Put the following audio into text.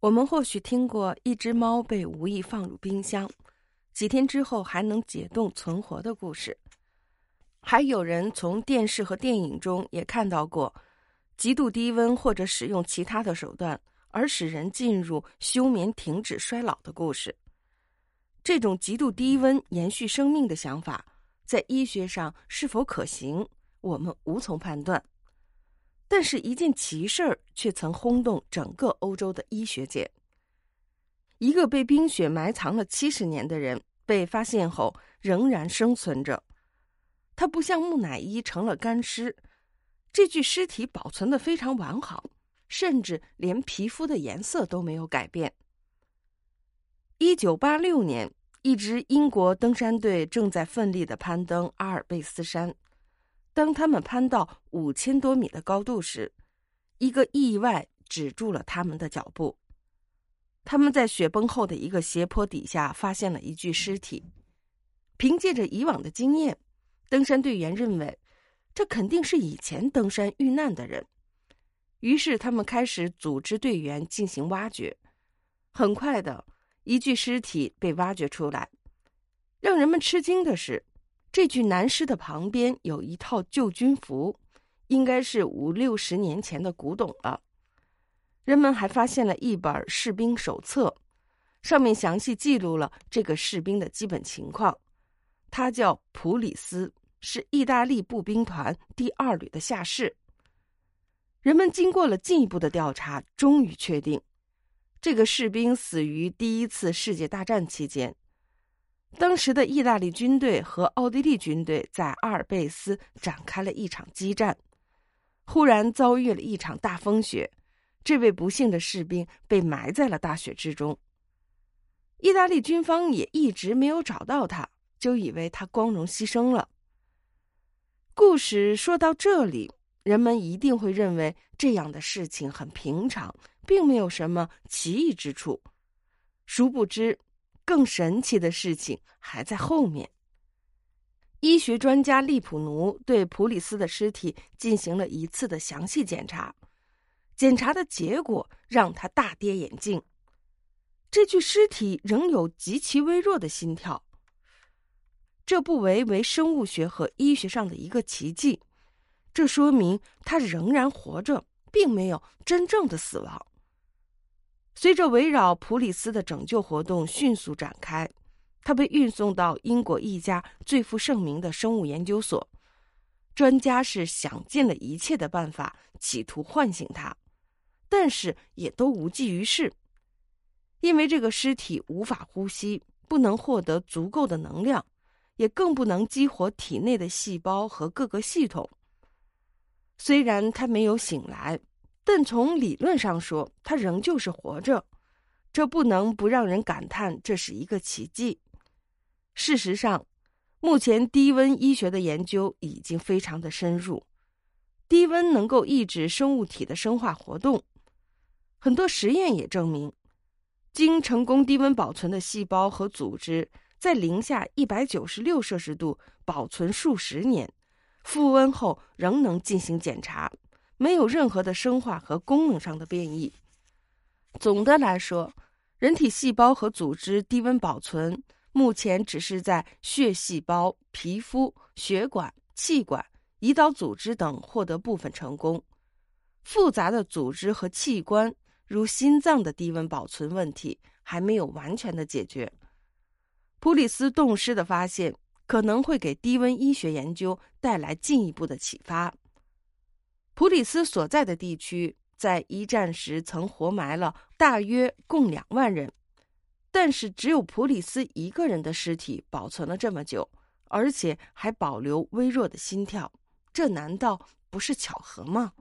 我们或许听过一只猫被无意放入冰箱，几天之后还能解冻存活的故事。还有人从电视和电影中也看到过，极度低温或者使用其他的手段而使人进入休眠停止衰老的故事。这种极度低温延续生命的想法，在医学上是否可行，我们无从判断。但是，一件奇事儿却曾轰动整个欧洲的医学界。一个被冰雪埋藏了七十年的人被发现后仍然生存着，他不像木乃伊成了干尸，这具尸体保存的非常完好，甚至连皮肤的颜色都没有改变。一九八六年，一支英国登山队正在奋力的攀登阿尔卑斯山。当他们攀到五千多米的高度时，一个意外止住了他们的脚步。他们在雪崩后的一个斜坡底下发现了一具尸体。凭借着以往的经验，登山队员认为这肯定是以前登山遇难的人。于是他们开始组织队员进行挖掘。很快的一具尸体被挖掘出来。让人们吃惊的是。这具男尸的旁边有一套旧军服，应该是五六十年前的古董了。人们还发现了一本士兵手册，上面详细记录了这个士兵的基本情况。他叫普里斯，是意大利步兵团第二旅的下士。人们经过了进一步的调查，终于确定，这个士兵死于第一次世界大战期间。当时的意大利军队和奥地利军队在阿尔卑斯展开了一场激战，忽然遭遇了一场大风雪，这位不幸的士兵被埋在了大雪之中。意大利军方也一直没有找到他，就以为他光荣牺牲了。故事说到这里，人们一定会认为这样的事情很平常，并没有什么奇异之处，殊不知。更神奇的事情还在后面。医学专家利普奴对普里斯的尸体进行了一次的详细检查，检查的结果让他大跌眼镜：这具尸体仍有极其微弱的心跳。这不为为生物学和医学上的一个奇迹，这说明他仍然活着，并没有真正的死亡。随着围绕普里斯的拯救活动迅速展开，他被运送到英国一家最负盛名的生物研究所。专家是想尽了一切的办法，企图唤醒他，但是也都无济于事，因为这个尸体无法呼吸，不能获得足够的能量，也更不能激活体内的细胞和各个系统。虽然他没有醒来。但从理论上说，他仍旧是活着，这不能不让人感叹这是一个奇迹。事实上，目前低温医学的研究已经非常的深入，低温能够抑制生物体的生化活动。很多实验也证明，经成功低温保存的细胞和组织，在零下一百九十六摄氏度保存数十年，复温后仍能进行检查。没有任何的生化和功能上的变异。总的来说，人体细胞和组织低温保存目前只是在血细胞、皮肤、血管、气管、胰岛组织等获得部分成功。复杂的组织和器官，如心脏的低温保存问题还没有完全的解决。普里斯冻尸的发现可能会给低温医学研究带来进一步的启发。普里斯所在的地区在一战时曾活埋了大约共两万人，但是只有普里斯一个人的尸体保存了这么久，而且还保留微弱的心跳，这难道不是巧合吗？